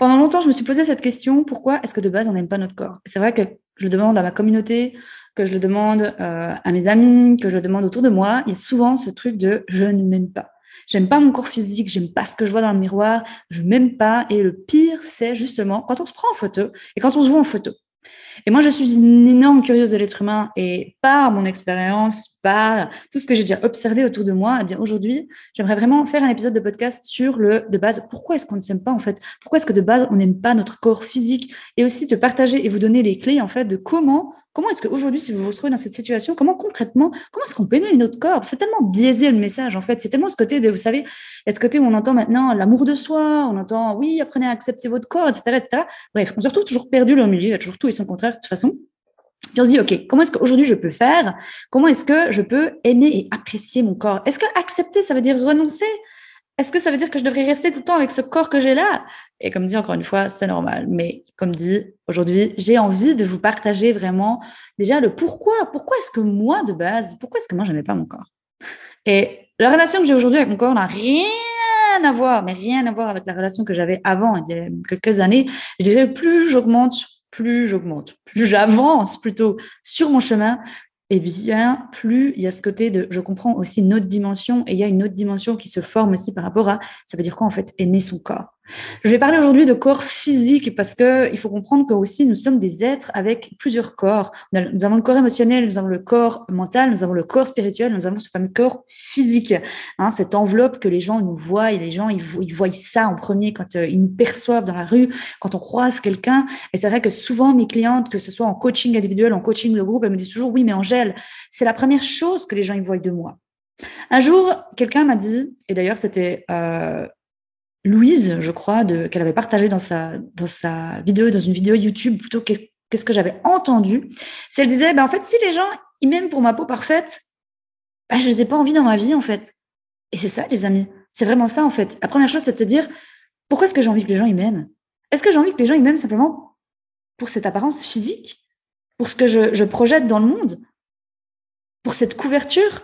pendant longtemps, je me suis posé cette question pourquoi est-ce que de base on n'aime pas notre corps? C'est vrai que je le demande à ma communauté, que je le demande euh, à mes amis, que je le demande autour de moi. Il y a souvent ce truc de je ne m'aime pas. J'aime pas mon corps physique, j'aime pas ce que je vois dans le miroir, je m'aime pas. Et le pire, c'est justement quand on se prend en photo et quand on se voit en photo. Et moi, je suis une énorme curieuse de l'être humain et par mon expérience, par tout ce que j'ai déjà observé autour de moi, eh bien aujourd'hui, j'aimerais vraiment faire un épisode de podcast sur le de base pourquoi est-ce qu'on ne s'aime pas en fait? Pourquoi est-ce que de base on n'aime pas notre corps physique? Et aussi te partager et vous donner les clés en fait de comment Comment est-ce qu'aujourd'hui, si vous vous retrouvez dans cette situation, comment concrètement, comment est-ce qu'on aimer notre corps? C'est tellement biaisé le message, en fait. C'est tellement ce côté de, vous savez, est ce côté où on entend maintenant l'amour de soi, on entend, oui, apprenez à accepter votre corps, etc., etc. Bref, on se retrouve toujours perdu dans le milieu, il y a toujours tout et son contraire, de toute façon. Puis on se dit, OK, comment est-ce qu'aujourd'hui je peux faire? Comment est-ce que je peux aimer et apprécier mon corps? Est-ce que accepter, ça veut dire renoncer est-ce que ça veut dire que je devrais rester tout le temps avec ce corps que j'ai là? Et comme dit encore une fois, c'est normal. Mais comme dit aujourd'hui, j'ai envie de vous partager vraiment déjà le pourquoi. Pourquoi est-ce que moi, de base, pourquoi est-ce que moi, n'aimais pas mon corps? Et la relation que j'ai aujourd'hui avec mon corps n'a rien à voir, mais rien à voir avec la relation que j'avais avant, il y a quelques années. Je dirais, plus j'augmente, plus j'augmente, plus j'avance plutôt sur mon chemin, et bien, plus il y a ce côté de, je comprends aussi une autre dimension, et il y a une autre dimension qui se forme aussi par rapport à, ça veut dire quoi en fait, aimer son corps. Je vais parler aujourd'hui de corps physique parce que il faut comprendre que aussi nous sommes des êtres avec plusieurs corps. Nous avons le corps émotionnel, nous avons le corps mental, nous avons le corps spirituel, nous avons ce fameux corps physique. Hein, cette enveloppe que les gens nous voient et les gens ils, voient ça en premier quand euh, ils nous perçoivent dans la rue, quand on croise quelqu'un. Et c'est vrai que souvent mes clientes, que ce soit en coaching individuel, en coaching de groupe, elles me disent toujours oui mais Angèle, c'est la première chose que les gens ils voient de moi. Un jour, quelqu'un m'a dit, et d'ailleurs c'était euh, Louise, je crois, qu'elle avait partagé dans sa, dans sa vidéo, dans une vidéo YouTube, plutôt qu'est-ce que j'avais entendu. C'est elle disait, ben, en fait, si les gens, ils m'aiment pour ma peau parfaite, ben, je les ai pas envie dans ma vie, en fait. Et c'est ça, les amis. C'est vraiment ça, en fait. La première chose, c'est de se dire, pourquoi est-ce que j'ai envie que les gens, ils m'aiment? Est-ce que j'ai envie que les gens, ils m'aiment simplement pour cette apparence physique? Pour ce que je, je projette dans le monde? Pour cette couverture?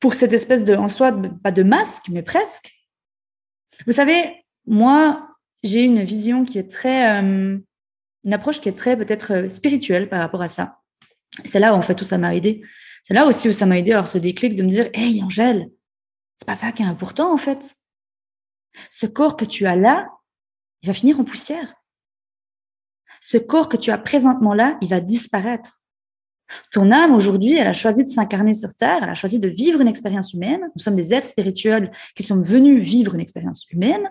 Pour cette espèce de, en soi, pas de masque, mais presque. Vous savez, moi, j'ai une vision qui est très, euh, une approche qui est très peut-être euh, spirituelle par rapport à ça. C'est là, où, en fait, où ça m'a aidé. C'est là aussi où ça m'a aidé à avoir ce déclic de me dire, hey, Angèle, c'est pas ça qui est important, en fait. Ce corps que tu as là, il va finir en poussière. Ce corps que tu as présentement là, il va disparaître. Ton âme, aujourd'hui, elle a choisi de s'incarner sur Terre, elle a choisi de vivre une expérience humaine. Nous sommes des êtres spirituels qui sont venus vivre une expérience humaine,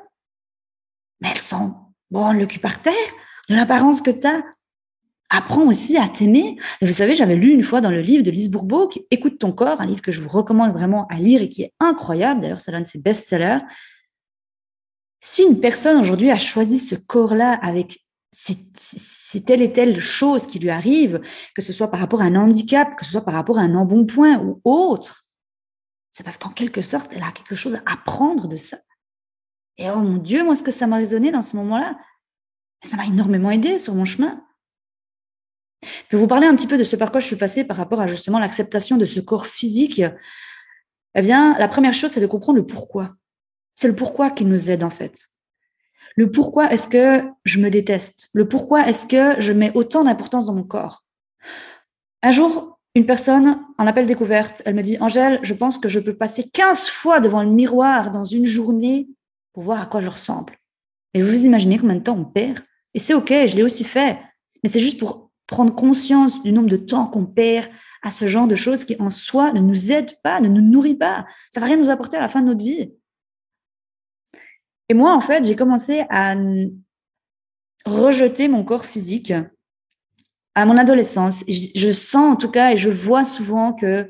mais elles sont, bon, le cul par terre, de l'apparence que tu as. Apprends aussi à t'aimer. Et vous savez, j'avais lu une fois dans le livre de Lise Bourbeau, Écoute ton corps, un livre que je vous recommande vraiment à lire et qui est incroyable. D'ailleurs, c'est l'un de ses best-sellers. Si une personne aujourd'hui a choisi ce corps-là avec si telle et telle chose qui lui arrive, que ce soit par rapport à un handicap, que ce soit par rapport à un embonpoint ou autre, c'est parce qu'en quelque sorte, elle a quelque chose à apprendre de ça. Et oh mon Dieu, moi, ce que ça m'a résonné dans ce moment-là, ça m'a énormément aidé sur mon chemin. Je vous parler un petit peu de ce par quoi je suis passée par rapport à justement l'acceptation de ce corps physique. Eh bien, la première chose, c'est de comprendre le pourquoi. C'est le pourquoi qui nous aide en fait le pourquoi est-ce que je me déteste, le pourquoi est-ce que je mets autant d'importance dans mon corps? Un jour, une personne, en appel découverte, elle me dit, Angèle, je pense que je peux passer 15 fois devant le miroir dans une journée pour voir à quoi je ressemble. Et vous imaginez combien de temps on perd? Et c'est OK, je l'ai aussi fait. Mais c'est juste pour prendre conscience du nombre de temps qu'on perd à ce genre de choses qui en soi ne nous aident pas, ne nous nourrit pas. Ça va rien nous apporter à la fin de notre vie. Et moi, en fait, j'ai commencé à rejeter mon corps physique à mon adolescence. Je sens en tout cas et je vois souvent que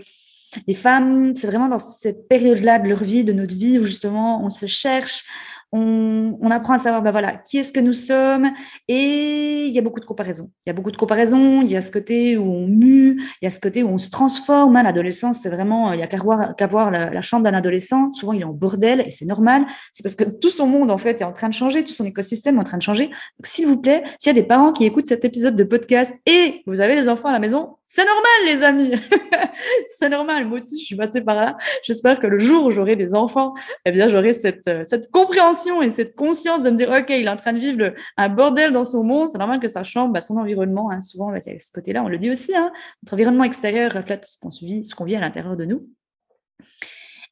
les femmes, c'est vraiment dans cette période-là de leur vie, de notre vie, où justement on se cherche, on, on, apprend à savoir, ben voilà, qui est-ce que nous sommes. Et il y a beaucoup de comparaisons. Il y a beaucoup de comparaisons. Il y a ce côté où on mue, il y a ce côté où on se transforme. Hein, l'adolescence, c'est vraiment, il y a qu'à voir, voir la, chambre d'un adolescent. Souvent, il est en bordel et c'est normal. C'est parce que tout son monde, en fait, est en train de changer, tout son écosystème est en train de changer. S'il vous plaît, s'il y a des parents qui écoutent cet épisode de podcast et vous avez les enfants à la maison, c'est normal, les amis. c'est normal. Moi aussi, je suis passée par là. J'espère que le jour où j'aurai des enfants, eh bien, j'aurai cette, euh, cette compréhension et cette conscience de me dire, OK, il est en train de vivre un bordel dans son monde. C'est normal que ça change bah, son environnement. Hein. Souvent, bah, ce côté-là, on le dit aussi. Hein. Notre environnement extérieur reflète ce qu'on vit, ce qu'on vit à l'intérieur de nous.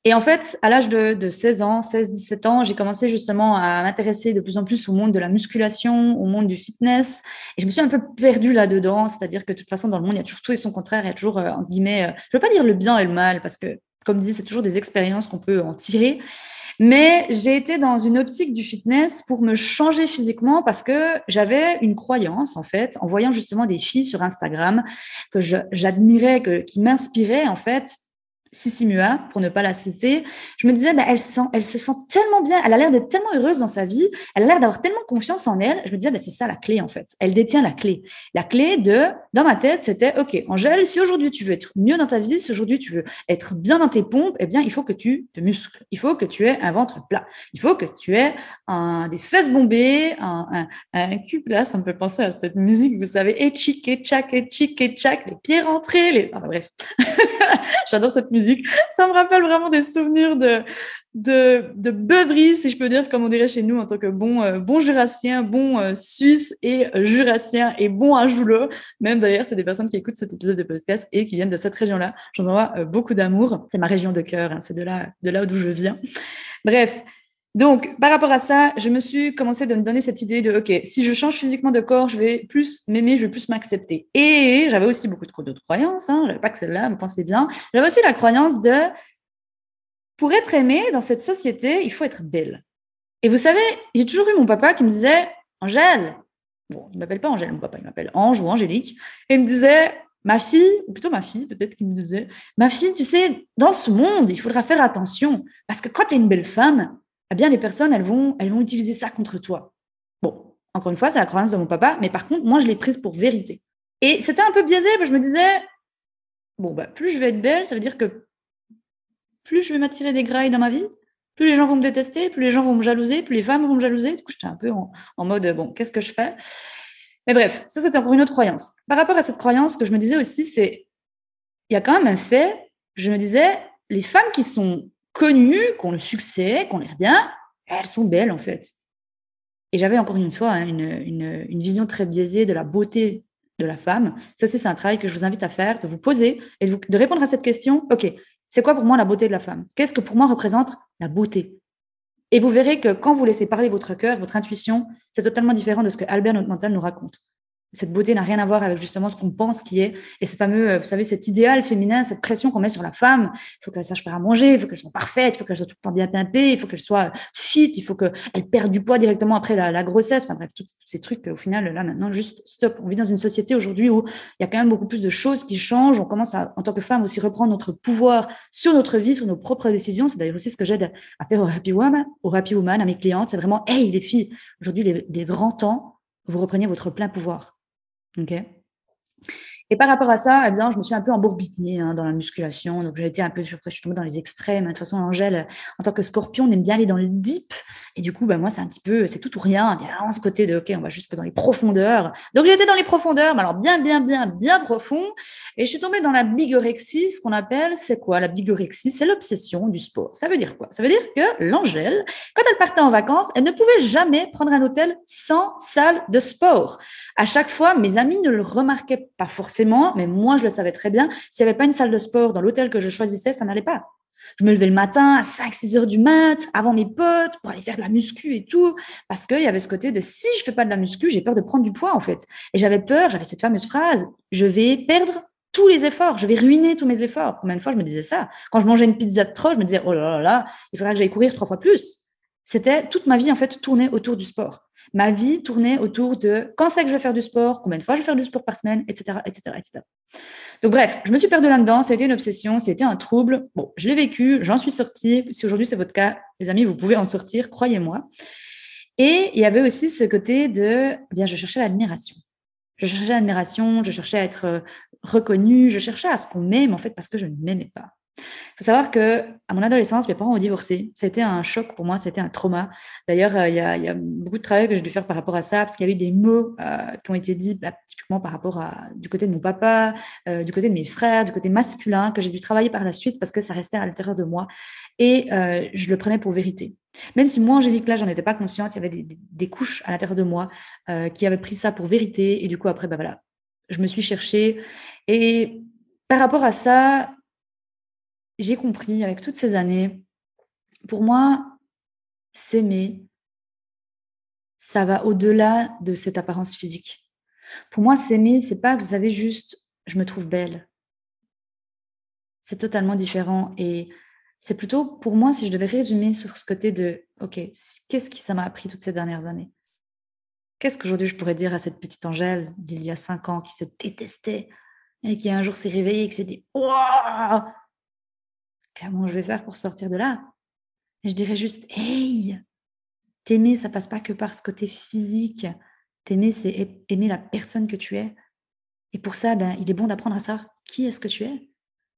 Et en fait, à l'âge de, de, 16 ans, 16-17 ans, j'ai commencé justement à m'intéresser de plus en plus au monde de la musculation, au monde du fitness. Et je me suis un peu perdue là-dedans. C'est-à-dire que de toute façon, dans le monde, il y a toujours tout et son contraire. Il y a toujours, euh, entre guillemets, euh, je ne veux pas dire le bien et le mal, parce que, comme dit, c'est toujours des expériences qu'on peut en tirer. Mais j'ai été dans une optique du fitness pour me changer physiquement parce que j'avais une croyance, en fait, en voyant justement des filles sur Instagram que j'admirais, qui m'inspiraient, en fait, Sissi Mua, pour ne pas la citer, je me disais, bah, elle, sent, elle se sent tellement bien, elle a l'air d'être tellement heureuse dans sa vie, elle a l'air d'avoir tellement confiance en elle. Je me disais, bah, c'est ça la clé en fait. Elle détient la clé. La clé de, dans ma tête, c'était, OK, Angèle, si aujourd'hui tu veux être mieux dans ta vie, si aujourd'hui tu veux être bien dans tes pompes, eh bien, il faut que tu te muscles. Il faut que tu aies un ventre plat. Il faut que tu aies un, des fesses bombées, un, un, un cul plat. Ça me fait penser à cette musique, vous savez, et chic, et tchac, et chic, et tchac, les pieds rentrés, les, enfin, bref. J'adore cette musique ça me rappelle vraiment des souvenirs de, de, de si je peux dire, comme on dirait chez nous en tant que bon, euh, bon jurassien, bon euh, suisse et euh, jurassien et bon ajouleux. Même d'ailleurs, c'est des personnes qui écoutent cet épisode de podcast et qui viennent de cette région-là. J'en envoie beaucoup d'amour. C'est ma région de cœur, hein. c'est de là, de là d'où je viens. Bref, donc, par rapport à ça, je me suis commencé de me donner cette idée de, OK, si je change physiquement de corps, je vais plus m'aimer, je vais plus m'accepter. Et j'avais aussi beaucoup d'autres croyances, hein, j'avais pas que celle-là, me pensez bien. J'avais aussi la croyance de, pour être aimé dans cette société, il faut être belle. Et vous savez, j'ai toujours eu mon papa qui me disait, Angèle, bon, il m'appelle pas Angèle, mon papa, il m'appelle Ange ou Angélique, et il me disait, ma fille, ou plutôt ma fille, peut-être qu'il me disait, ma fille, tu sais, dans ce monde, il faudra faire attention, parce que quand tu es une belle femme, eh bien, les personnes, elles vont, elles vont utiliser ça contre toi. Bon, encore une fois, c'est la croyance de mon papa, mais par contre, moi, je l'ai prise pour vérité. Et c'était un peu biaisé, parce que je me disais, bon, bah, plus je vais être belle, ça veut dire que plus je vais m'attirer des grailles dans ma vie, plus les gens vont me détester, plus les gens vont me jalouser, plus les femmes vont me jalouser. Du coup, j'étais un peu en, mode, bon, qu'est-ce que je fais? Mais bref, ça, c'était encore une autre croyance. Par rapport à cette croyance, ce que je me disais aussi, c'est, il y a quand même un fait, je me disais, les femmes qui sont connues, qui ont le succès, qui ont l'air bien, elles sont belles en fait. Et j'avais encore une fois hein, une, une, vision très biaisée de la beauté de la femme. Ça aussi, c'est un travail que je vous invite à faire, de vous poser et de, répondre à cette question. OK, c'est quoi pour moi la beauté de la femme? Qu'est-ce que pour moi représente la beauté? Et vous verrez que quand vous laissez parler votre cœur, votre intuition, c'est totalement différent de ce que Albert mental nous raconte cette beauté n'a rien à voir avec justement ce qu'on pense qui est. Et ce fameux, euh, vous savez, cet idéal féminin, cette pression qu'on met sur la femme. Il faut qu'elle sache faire à manger, il faut qu'elle soit parfaite, il faut qu'elle soit tout le temps bien pimpée, il faut qu'elle soit fit, il faut qu'elle perde du poids directement après la, grossesse. Enfin bref, tous ces trucs, au final, là maintenant, juste stop. On vit dans une société aujourd'hui où il y a quand même beaucoup plus de choses qui changent. On commence à, en tant que femme, aussi reprendre notre pouvoir sur notre vie, sur nos propres décisions. C'est d'ailleurs aussi ce que j'aide à faire au Happy Woman, au Happy Woman, à mes clientes. C'est vraiment, hey, les filles, aujourd'hui, les, les grands temps, vous reprenez votre plein pouvoir OK et par rapport à ça, eh je me suis un peu embourbitée hein, dans la musculation. Donc, j'ai été un peu, je, suis tombée dans les extrêmes. De toute façon, Angèle, en tant que scorpion, on aime bien aller dans le deep. Et du coup, bah, moi, c'est un petit peu, c'est tout ou rien. Il y a ce côté de, OK, on va jusque dans les profondeurs. Donc, été dans les profondeurs, mais alors bien, bien, bien, bien profond. Et je suis tombée dans la bigorexie, ce qu'on appelle, c'est quoi? La bigorexie C'est l'obsession du sport. Ça veut dire quoi? Ça veut dire que l'Angèle, quand elle partait en vacances, elle ne pouvait jamais prendre un hôtel sans salle de sport. À chaque fois, mes amis ne le remarquaient pas forcément mais moi, je le savais très bien. S'il n'y avait pas une salle de sport dans l'hôtel que je choisissais, ça n'allait pas. Je me levais le matin à 5, 6 heures du mat, avant mes potes, pour aller faire de la muscu et tout, parce qu'il y avait ce côté de si je fais pas de la muscu, j'ai peur de prendre du poids, en fait. Et j'avais peur, j'avais cette fameuse phrase, je vais perdre tous les efforts, je vais ruiner tous mes efforts. Combien de fois je me disais ça? Quand je mangeais une pizza de trop, je me disais, oh là là là, il faudrait que j'aille courir trois fois plus. C'était toute ma vie, en fait, tournée autour du sport. Ma vie tournait autour de quand c'est que je vais faire du sport, combien de fois je vais faire du sport par semaine, etc., etc., etc. Donc, bref, je me suis perdue là-dedans. Ça a été une obsession, c'était un trouble. Bon, je l'ai vécu, j'en suis sortie. Si aujourd'hui c'est votre cas, Les amis, vous pouvez en sortir, croyez-moi. Et il y avait aussi ce côté de, eh bien, je cherchais l'admiration. Je cherchais l'admiration, je cherchais à être euh, reconnue, je cherchais à ce qu'on m'aime, en fait, parce que je ne m'aimais pas. Il faut savoir que à mon adolescence, mes parents ont divorcé. C'était un choc pour moi, c'était un trauma. D'ailleurs, euh, il y, a, beaucoup de travail que j'ai dû faire par rapport à ça, parce qu'il y avait des mots euh, qui ont été dits bah, typiquement par rapport à du côté de mon papa, du côté de mes frères, du côté masculin, que j'ai dû travailler par la suite parce que ça restait à l'intérieur de moi. Et je le prenais pour vérité. Même si moi, Angélique, là, j'en étais pas consciente, il y avait des, couches à l'intérieur de moi euh, qui avaient pris ça pour vérité. Et du coup, après, bah voilà, je me suis cherchée. Et par rapport à ça, j'ai compris avec toutes ces années, pour moi, s'aimer, ça va au-delà de cette apparence physique. Pour moi, s'aimer, c'est pas, vous savez, juste, je me trouve belle. C'est totalement différent. Et c'est plutôt pour moi, si je devais résumer sur ce côté de, OK, qu'est-ce que ça m'a appris toutes ces dernières années? Qu'est-ce qu'aujourd'hui je pourrais dire à cette petite Angèle d'il y a cinq ans qui se détestait et qui un jour s'est réveillée et qui s'est dit, Waouh Comment je vais faire pour sortir de là? Et Je dirais juste, Hey! T'aimer, ça passe pas que par ce côté physique. T'aimer, c'est aimer la personne que tu es. Et pour ça, ben, il est bon d'apprendre à savoir qui est-ce que tu es,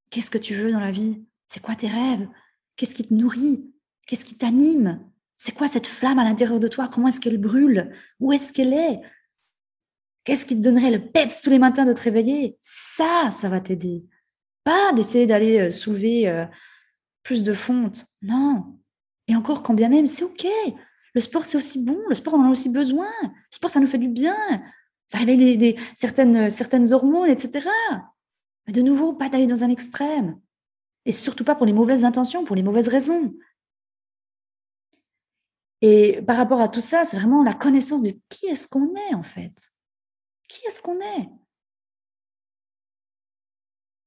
qu'est-ce que tu veux dans la vie, c'est quoi tes rêves? Qu'est-ce qui te nourrit? Qu'est-ce qui t'anime? C'est quoi cette flamme à l'intérieur de toi? Comment est-ce qu'elle brûle? Où est-ce qu'elle est? Qu'est-ce qui te donnerait le peps tous les matins de te réveiller? Ça, ça va t'aider. Pas d'essayer d'aller euh, soulever euh, plus de fonte. Non. Et encore, quand bien même, c'est OK. Le sport, c'est aussi bon. Le sport, on en a aussi besoin. Le sport, ça nous fait du bien. Ça réveille des, certaines, certaines hormones, etc. Mais de nouveau, pas d'aller dans un extrême. Et surtout pas pour les mauvaises intentions, pour les mauvaises raisons. Et par rapport à tout ça, c'est vraiment la connaissance de qui est-ce qu'on est en fait. Qui est-ce qu'on est?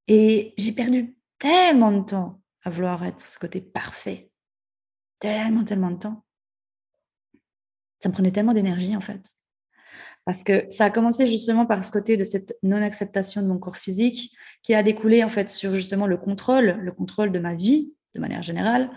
Et j'ai perdu tellement de temps à vouloir être ce côté parfait. Tellement, tellement de temps. Ça me prenait tellement d'énergie en fait. Parce que ça a commencé justement par ce côté de cette non-acceptation de mon corps physique qui a découlé en fait sur justement le contrôle, le contrôle de ma vie de manière générale,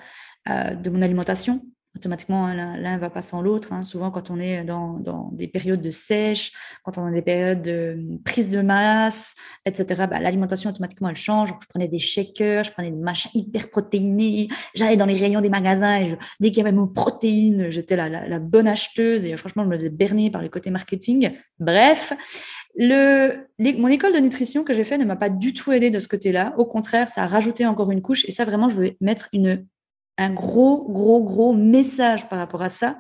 euh, de mon alimentation, automatiquement hein, l'un va pas sans l'autre. Hein. Souvent, quand on est dans, des périodes de sèche, quand on a des périodes de prise de masse, etc., bah, l'alimentation automatiquement elle change. je prenais des shakers, je prenais des machins hyper protéinés. J'allais dans les rayons des magasins et dès qu'il y avait mon protéine, j'étais la, la, bonne acheteuse et franchement, je me faisais berner par le côté marketing. Bref, le, mon école de nutrition que j'ai fait ne m'a pas du tout aidé de ce côté-là. Au contraire, ça a rajouté encore une couche. Et ça, vraiment, je veux mettre une un gros, gros, gros message par rapport à ça.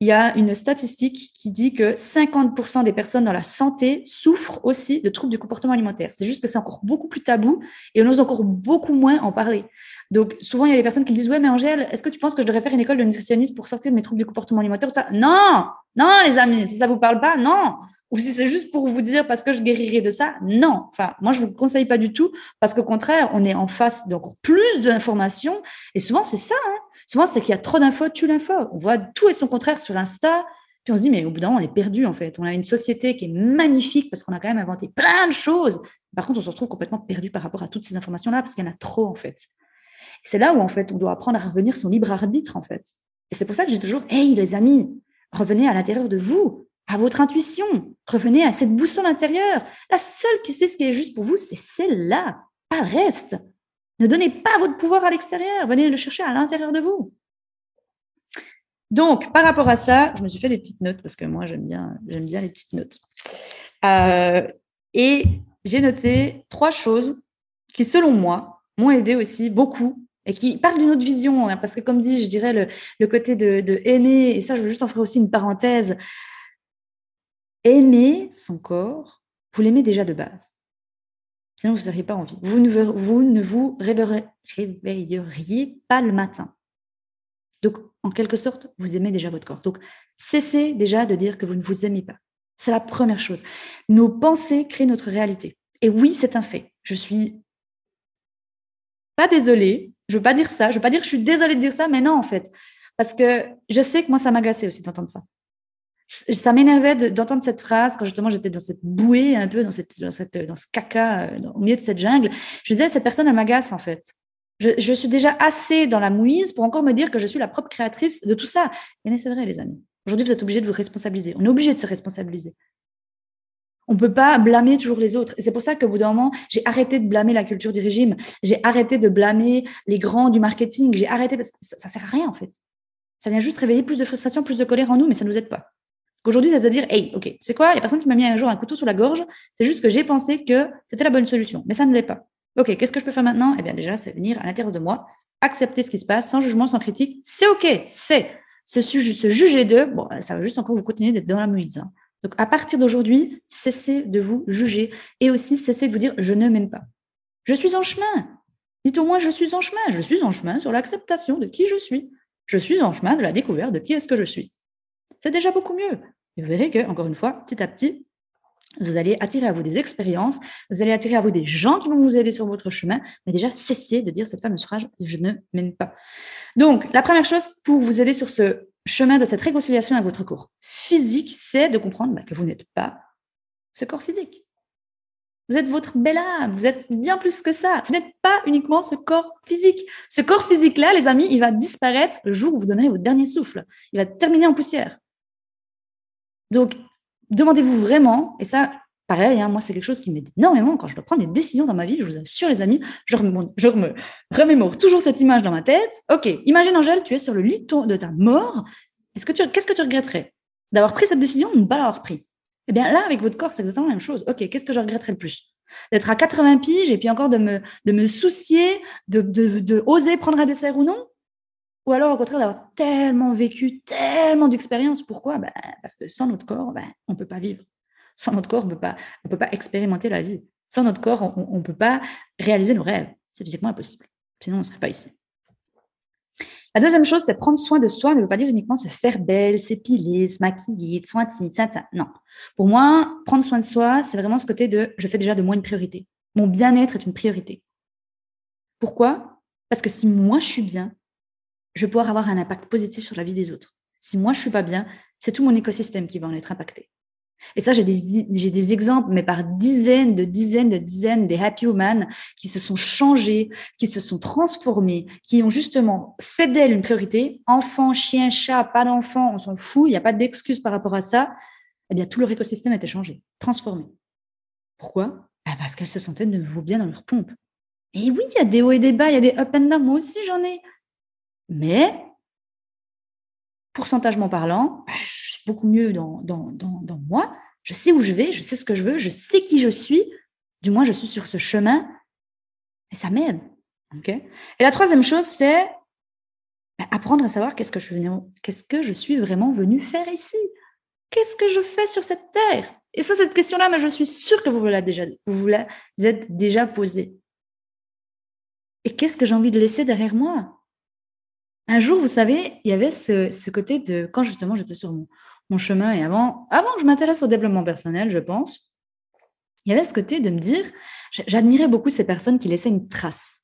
Il y a une statistique qui dit que 50% des personnes dans la santé souffrent aussi de troubles du comportement alimentaire. C'est juste que c'est encore beaucoup plus tabou et on ose encore beaucoup moins en parler. Donc, souvent, il y a des personnes qui disent Ouais, mais Angèle, est-ce que tu penses que je devrais faire une école de nutritionniste pour sortir de mes troubles du comportement alimentaire Non, non, les amis, si ça vous parle pas, non ou si c'est juste pour vous dire parce que je guérirai de ça, non. Enfin, moi, je vous le conseille pas du tout parce qu'au contraire, on est en face d'encore plus d'informations. Et souvent, c'est ça. Hein. Souvent, c'est qu'il y a trop d'infos, tu l'info. On voit tout et son contraire sur Insta. Puis on se dit, mais au bout d'un moment, on est perdu en fait. On a une société qui est magnifique parce qu'on a quand même inventé plein de choses. Par contre, on se retrouve complètement perdu par rapport à toutes ces informations-là parce qu'il y en a trop en fait. C'est là où en fait, on doit apprendre à revenir son libre arbitre en fait. Et c'est pour ça que j'ai toujours, hey les amis, revenez à l'intérieur de vous à votre intuition. Revenez à cette boussole intérieure. La seule qui sait ce qui est juste pour vous, c'est celle-là, pas le reste. Ne donnez pas votre pouvoir à l'extérieur. Venez le chercher à l'intérieur de vous. Donc, par rapport à ça, je me suis fait des petites notes parce que moi, j'aime bien, j'aime bien les petites notes. Euh, et j'ai noté trois choses qui, selon moi, m'ont aidé aussi beaucoup et qui parlent d'une autre vision. Hein, parce que, comme dit, je dirais le, côté de, de, aimer, et ça, je veux juste en faire aussi une parenthèse aimer son corps, vous l'aimez déjà de base. Sinon, vous ne seriez pas en vie. Vous ne vous, ne réveilleriez pas le matin. Donc, en quelque sorte, vous aimez déjà votre corps. Donc, cessez déjà de dire que vous ne vous aimez pas. C'est la première chose. Nos pensées créent notre réalité. Et oui, c'est un fait. Je suis pas désolée. Je veux pas dire ça. Je veux pas dire que je suis désolée de dire ça, mais non, en fait. Parce que je sais que moi, ça m'agaçait aussi d'entendre ça ça m'énervait d'entendre cette phrase quand justement j'étais dans cette bouée un peu dans cette dans ce caca euh, au milieu de cette jungle je disais cette personne elle m'agace en fait Je, suis déjà assez dans la mouise pour encore me dire que je suis la propre créatrice de tout ça. Et c'est vrai, les amis. Aujourd'hui, vous êtes obligés de vous responsabiliser. On est obligé de se responsabiliser. On peut pas blâmer toujours les autres. C'est pour ça qu'au bout d'un moment, j'ai arrêté de blâmer la culture du régime. J'ai arrêté de blâmer les grands du marketing. J'ai arrêté parce que ça, ne sert à rien, en fait. Ça vient juste réveiller plus de frustration, plus de colère en nous, mais ça nous aide pas. Aujourd'hui, ça se dire, hey, ok, c'est quoi? Il n'y a personne qui m'a mis un jour un couteau sous la gorge. C'est juste que j'ai pensé que c'était la bonne solution, mais ça ne l'est pas. Ok, qu'est-ce que je peux faire maintenant? Eh bien, déjà, c'est venir à l'intérieur de moi, accepter ce qui se passe, sans jugement, sans critique. C'est ok, c'est se, se juger d'eux. Bon, ça va juste encore vous continuer d'être dans la mouise. Hein. Donc, à partir d'aujourd'hui, cessez de vous juger et aussi cessez de vous dire, je ne m'aime pas. Je suis en chemin. Dites au moins, je suis en chemin. Je suis en chemin sur l'acceptation de qui je suis. Je suis en chemin de la découverte de qui est-ce que je suis. C'est déjà beaucoup mieux. Et vous verrez que, encore une fois, petit à petit, vous allez attirer à vous des expériences, vous allez attirer à vous des gens qui vont vous aider sur votre chemin, mais déjà cessez de dire cette fameuse phrase je ne m'aime pas. Donc, la première chose pour vous aider sur ce chemin de cette réconciliation avec votre corps physique, c'est de comprendre bah, que vous n'êtes pas ce corps physique. Vous êtes votre belle âme, vous êtes bien plus que ça. Vous n'êtes pas uniquement ce corps physique. Ce corps physique-là, les amis, il va disparaître le jour où vous donnerez votre dernier souffle. Il va terminer en poussière. Donc, demandez-vous vraiment, et ça, pareil, hein, moi, c'est quelque chose qui m'aide énormément quand je dois prendre des décisions dans ma vie. Je vous assure, les amis, je, me remémore toujours cette image dans ma tête. Ok, imagine, Angèle, tu es sur le lit de ta mort. Est-ce que qu'est-ce que tu regretterais D'avoir pris cette décision ou de ne pas l'avoir pris? Eh bien, là, avec votre corps, c'est exactement la même chose. Ok, qu'est-ce que je regretterais le plus? D'être à 80 piges et puis encore de me, soucier, de oser prendre un dessert ou non? Ou alors, au contraire, d'avoir tellement vécu, tellement d'expériences. Pourquoi? Ben, Parce que sans notre corps, ben, on ne peut pas vivre. Sans notre corps, on ne peut pas expérimenter la vie. Sans notre corps, on ne peut pas réaliser nos rêves. C'est physiquement impossible. Sinon, on ne serait pas ici. La deuxième chose, c'est prendre soin de soi ne veut pas dire uniquement se faire belle, s'épiler, se maquiller, se soigner, Non. Pour moi, prendre soin de soi, c'est vraiment ce côté de je fais déjà de moi une priorité. Mon bien-être est une priorité. Pourquoi? Parce que si moi je suis bien, je vais pouvoir avoir un impact positif sur la vie des autres. Si moi, je suis pas bien, c'est tout mon écosystème qui va en être impacté. Et ça, j'ai des, des exemples, mais par dizaines de dizaines de dizaines des happy women qui se sont changés, qui se sont transformés, qui ont justement fait d'elle une priorité. Enfant, chien, chat, pas d'enfant, on s'en fout, il n'y a pas d'excuse par rapport à ça. Eh bien, tout leur écosystème a été changé, transformé. Pourquoi? Bah, Parce qu'elles se sentaient de nouveau bien dans leur pompe. Et oui, il y a des hauts et des bas, il y a des up and down. Moi aussi, j'en ai. Mais, pourcentagement parlant, bah, je suis beaucoup mieux dans, dans, dans, moi. Je sais où je vais, je sais ce que je veux, je sais qui je suis. Du moins, je suis sur ce chemin. Et ça m'aide. et la troisième chose, c'est bah, apprendre à savoir qu'est-ce que, je qu'est-ce que je suis vraiment venu faire ici. Qu'est-ce que je fais sur cette terre? Et ça, cette question-là, mais je suis sûre que vous vous la déjà, vous, vous la êtes déjà posée. Et qu'est-ce que j'ai envie de laisser derrière moi? Un jour, vous savez, il y avait ce, côté de quand justement j'étais sur mon, chemin et avant, avant que je m'intéresse au développement personnel, je pense, il y avait ce côté de me dire, j'admirais beaucoup ces personnes qui laissaient une trace.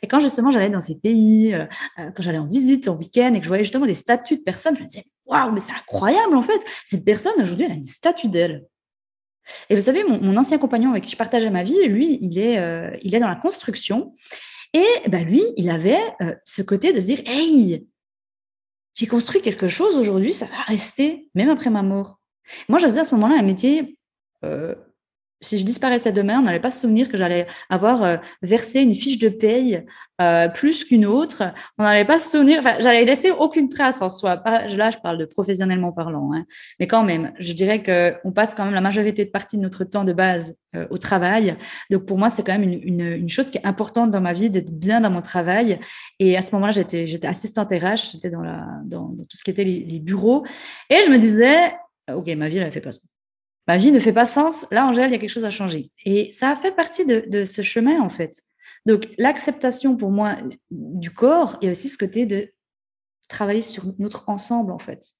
Et quand justement j'allais dans ces pays, euh, euh, quand j'allais en visite en week-end et que je voyais justement des statues de personnes, je me disais, waouh, mais c'est incroyable en fait, cette personne aujourd'hui, elle a une statue d'elle. Et vous savez, mon, ancien compagnon avec qui je partageais ma vie, lui, il est, euh, il est dans la construction et bah, lui, il avait euh, ce côté de se dire, hey, j'ai construit quelque chose aujourd'hui, ça va rester, même après ma mort. Moi, je faisais à ce moment-là un métier euh, si je disparaissais demain, on n'allait pas se souvenir que j'allais avoir euh, versé une fiche de paye euh, plus qu'une autre. On n'allait pas se souvenir, enfin, j'allais laisser aucune trace en soi. là, je parle de professionnellement parlant, hein. mais quand même, je dirais que on passe quand même la majorité de partie de notre temps de base euh, au travail. Donc pour moi, c'est quand même une, une, chose qui est importante dans ma vie d'être bien dans mon travail. Et à ce moment-là, j'étais j'étais assistante RH, j'étais dans la dans, tout ce qui était les, les bureaux, et je me disais, ok, ma vie, elle fait pas ça ma vie ne fait pas sens. Là, Angèle, il y a quelque chose à changer. Et ça a fait partie de, ce chemin, en fait. Donc, l'acceptation pour moi du corps et aussi ce côté de travailler sur notre ensemble, en fait.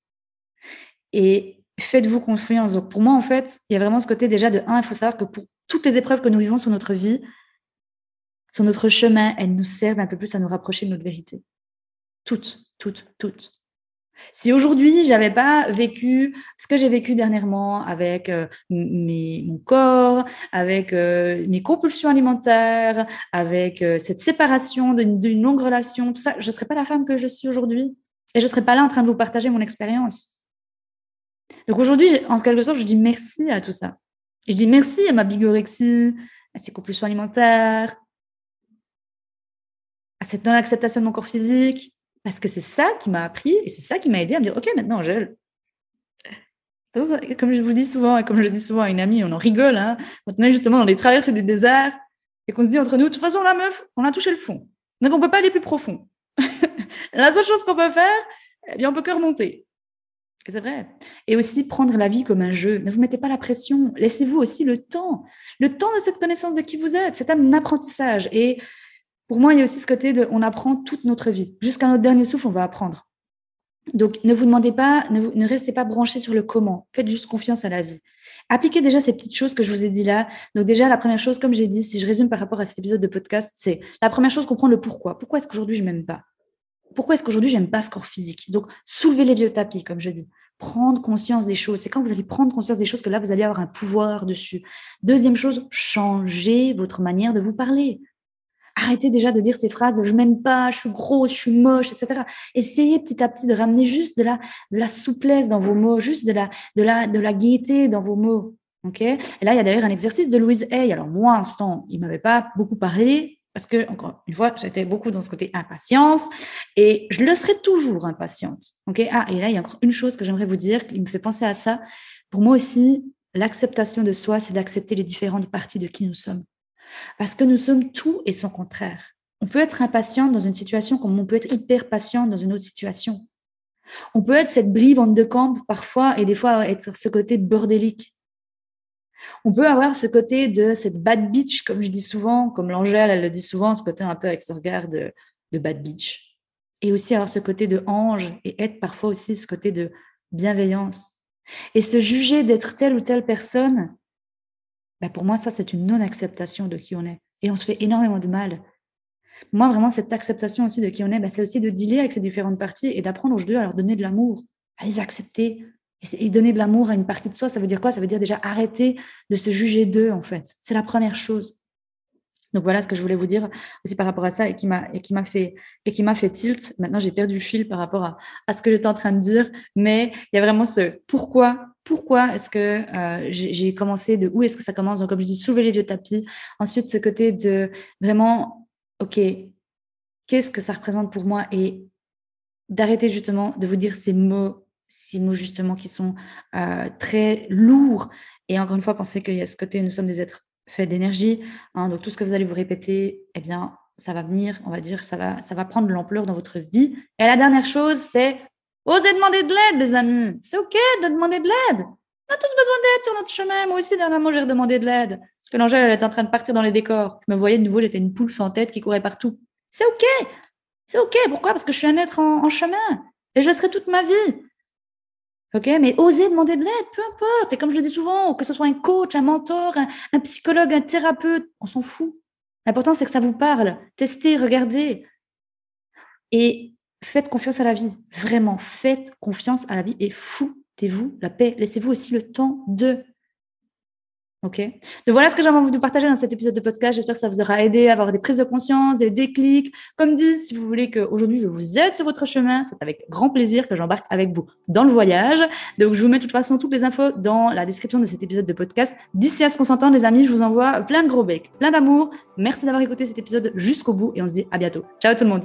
Et faites-vous confiance. Donc, pour moi, en fait, il y a vraiment ce côté déjà de un, il faut savoir que pour toutes les épreuves que nous vivons sur notre vie, sur notre chemin, elles nous servent un peu plus à nous rapprocher de notre vérité. Toutes, toutes, toutes. Si aujourd'hui, j'avais pas vécu ce que j'ai vécu dernièrement avec euh, mon corps, avec euh, mes compulsions alimentaires, avec euh, cette séparation d'une longue relation, tout ça, je serais pas la femme que je suis aujourd'hui. Et je serais pas là en train de vous partager mon expérience. Donc aujourd'hui, en quelque sorte, je dis merci à tout ça. je dis merci à ma bigorexie, à ces compulsions alimentaires, à cette non-acceptation de mon corps physique, parce que c'est ça qui m'a appris et c'est ça qui m'a aidé à me dire, OK, maintenant, Angèle, comme je vous dis souvent, et comme je dis souvent à une amie, on en rigole, hein, quand on est justement dans les traversées du désert et qu'on se dit entre nous, de toute façon, la meuf, on a touché le fond. Donc, on ne peut pas aller plus profond. la seule chose qu'on peut faire, eh bien, on peut que remonter. C'est vrai. Et aussi prendre la vie comme un jeu. Ne vous mettez pas la pression. Laissez-vous aussi le temps. Le temps de cette connaissance de qui vous êtes. C'est un apprentissage. Et pour moi, il y a aussi ce côté de on apprend toute notre vie. Jusqu'à notre dernier souffle, on va apprendre. Donc, ne vous demandez pas, ne, restez pas branché sur le comment. Faites juste confiance à la vie. Appliquez déjà ces petites choses que je vous ai dit là. Donc, déjà, la première chose, comme j'ai dit, si je résume par rapport à cet épisode de podcast, c'est la première chose, comprendre le pourquoi. Pourquoi est-ce qu'aujourd'hui, je m'aime pas? Pourquoi est-ce qu'aujourd'hui, j'aime pas ce corps physique? Donc, soulevez les vieux tapis, comme je dis. Prendre conscience des choses. C'est quand vous allez prendre conscience des choses que là, vous allez avoir un pouvoir dessus. Deuxième chose, changez votre manière de vous parler. Arrêtez déjà de dire ces phrases de je m'aime pas, je suis grosse, je suis moche, etc. Essayez petit à petit de ramener juste de la, la souplesse dans vos mots, juste de la, de la, de la gaieté dans vos mots. ok? Et là, il y a d'ailleurs un exercice de Louise Hay. Alors moi, en ce temps, il m'avait pas beaucoup parlé parce que, encore une fois, j'étais beaucoup dans ce côté impatience et je le serai toujours impatiente. ok? Ah, et là, il y a encore une chose que j'aimerais vous dire qui me fait penser à ça. Pour moi aussi, l'acceptation de soi, c'est d'accepter les différentes parties de qui nous sommes. Parce que nous sommes tout et son contraire. On peut être impatient dans une situation comme on peut être hyper patient dans une autre situation. On peut être cette brie vente de camp parfois et des fois être ce côté bordélique. On peut avoir ce côté de cette bad bitch, comme je dis souvent, comme l'Angèle, elle le dit souvent, ce côté un peu avec ce regard de, de bad bitch. Et aussi avoir ce côté de ange et être parfois aussi ce côté de bienveillance. Et se juger d'être telle ou telle personne, bah, pour moi, ça, c'est une non-acceptation de qui on est. Et on se fait énormément de mal. Moi, vraiment, cette acceptation aussi de qui on est, bah, c'est aussi de dealer avec ces différentes parties et d'apprendre aux deux à leur donner de l'amour, à les accepter. Et donner de l'amour à une partie de soi, ça veut dire quoi? Ça veut dire déjà arrêter de se juger d'eux, en fait. C'est la première chose. Donc voilà ce que je voulais vous dire aussi par rapport à ça et qui m'a fait et qui m'a fait tilt. Maintenant j'ai perdu le fil par rapport à, à ce que j'étais en train de dire, mais il y a vraiment ce pourquoi pourquoi est-ce que euh, j'ai commencé, de où est-ce que ça commence? Donc, comme je dis, soulever les vieux tapis. Ensuite, ce côté de vraiment, OK, qu'est-ce que ça représente pour moi? Et d'arrêter justement de vous dire ces mots, ces mots justement qui sont euh, très lourds. Et encore une fois, pensez qu'il y a ce côté, nous sommes des êtres faits d'énergie. Hein, donc, tout ce que vous allez vous répéter, eh bien, ça va venir, on va dire, ça va, ça va prendre l'ampleur dans votre vie. Et la dernière chose, c'est Osez demander de l'aide, les amis. C'est OK de demander de l'aide. On a tous besoin d'aide sur notre chemin. Moi aussi, dernièrement, j'ai demandé de l'aide. Parce que l'Angèle, elle est en train de partir dans les décors. Je me voyais de nouveau, j'étais une poule sans tête qui courait partout. C'est OK. C'est OK. Pourquoi? Parce que je suis un être en, chemin. Et je le serai toute ma vie. OK? Mais osez demander de l'aide, peu importe. Et comme je le dis souvent, que ce soit un coach, un mentor, un psychologue, un thérapeute, on s'en fout. L'important, c'est que ça vous parle. Testez, regardez. Et faites confiance à la vie. Vraiment, faites confiance à la vie et foutez-vous la paix. Laissez-vous aussi le temps de. OK Donc voilà ce que j'avais envie de partager dans cet épisode de podcast. J'espère que ça vous aura aidé à avoir des prises de conscience, des déclics. Comme dit, si vous voulez qu'aujourd'hui je vous aide sur votre chemin, c'est avec grand plaisir que j'embarque avec vous dans le voyage. Donc je vous mets de toute façon toutes les infos dans la description de cet épisode de podcast. D'ici à ce qu'on s'entende, les amis, je vous envoie plein de gros becs, plein d'amour. Merci d'avoir écouté cet épisode jusqu'au bout et on se dit à bientôt. Ciao tout le monde.